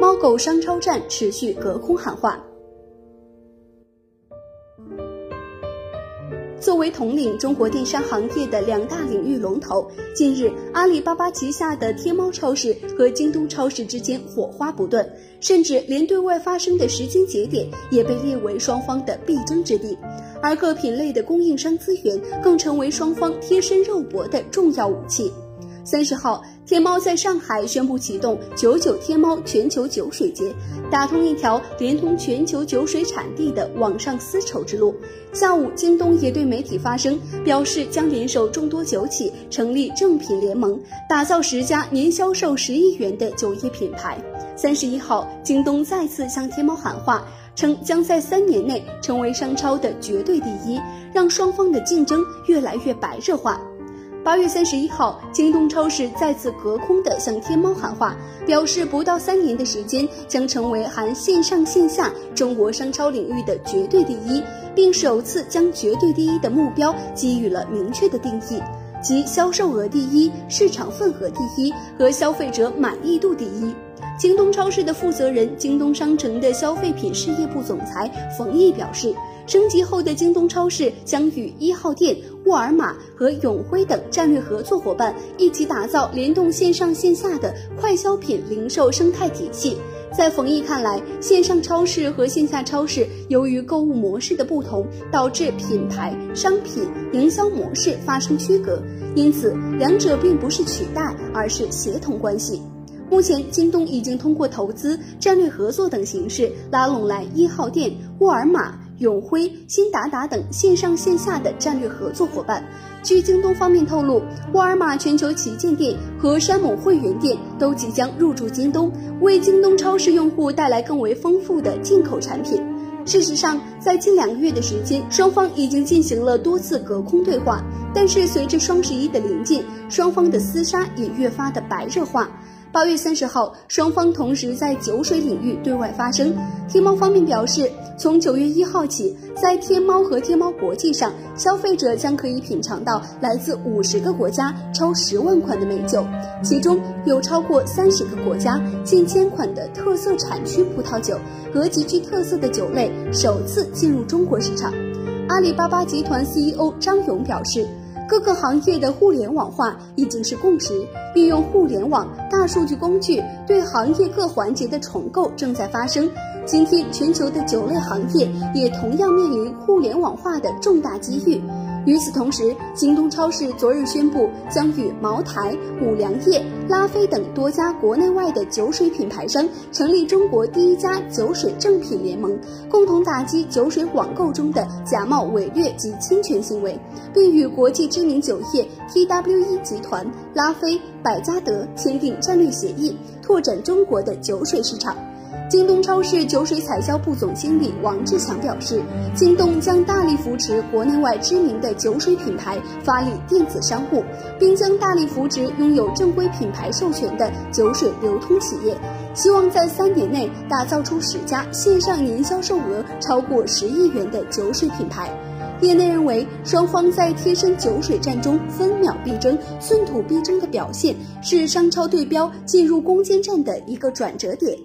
猫狗商超站持续隔空喊话。作为统领中国电商行业的两大领域龙头，近日阿里巴巴旗下的天猫超市和京东超市之间火花不断，甚至连对外发生的时间节点也被列为双方的必争之地，而各品类的供应商资源更成为双方贴身肉搏的重要武器。三十号，天猫在上海宣布启动“九九天猫全球酒水节”，打通一条连通全球酒水产地的网上丝绸之路。下午，京东也对媒体发声，表示将联手众多酒企成立正品联盟，打造十家年销售十亿元的酒业品牌。三十一号，京东再次向天猫喊话，称将在三年内成为商超的绝对第一，让双方的竞争越来越白热化。八月三十一号，京东超市再次隔空的向天猫喊话，表示不到三年的时间将成为含线上线下中国商超领域的绝对第一，并首次将绝对第一的目标给予了明确的定义，即销售额第一、市场份额第一和消费者满意度第一。京东超市的负责人、京东商城的消费品事业部总裁冯毅表示。升级后的京东超市将与一号店、沃尔玛和永辉等战略合作伙伴一起打造联动线上线下的快消品零售生态体系。在冯毅看来，线上超市和线下超市由于购物模式的不同，导致品牌、商品营销模式发生区隔，因此两者并不是取代，而是协同关系。目前，京东已经通过投资、战略合作等形式拉拢来一号店、沃尔玛。永辉、新达达等线上线下的战略合作伙伴。据京东方面透露，沃尔玛全球旗舰店和山姆会员店都即将入驻京东，为京东超市用户带来更为丰富的进口产品。事实上，在近两个月的时间，双方已经进行了多次隔空对话。但是，随着双十一的临近，双方的厮杀也越发的白热化。八月三十号，双方同时在酒水领域对外发声。天猫方面表示，从九月一号起，在天猫和天猫国际上，消费者将可以品尝到来自五十个国家超十万款的美酒，其中有超过三十个国家近千款的特色产区葡萄酒和极具特色的酒类首次进入中国市场。阿里巴巴集团 CEO 张勇表示。各个行业的互联网化已经是共识，利用互联网、大数据工具对行业各环节的重构正在发生。今天，全球的酒类行业也同样面临互联网化的重大机遇。与此同时，京东超市昨日宣布，将与茅台、五粮液、拉菲等多家国内外的酒水品牌商成立中国第一家酒水正品联盟，共同打击酒水网购中的假冒伪劣及侵权行为，并与国际知名酒业 TWE 集团、拉菲、百家得签订战略协议，拓展中国的酒水市场。京东超市酒水采销部总经理王志强表示，京东将大力扶持国内外知名的酒水品牌发力电子商务，并将大力扶持拥有正规品牌授权的酒水流通企业，希望在三年内打造出十家线上年销售额超过十亿元的酒水品牌。业内认为，双方在贴身酒水战中分秒必争、寸土必争的表现，是商超对标进入攻坚战的一个转折点。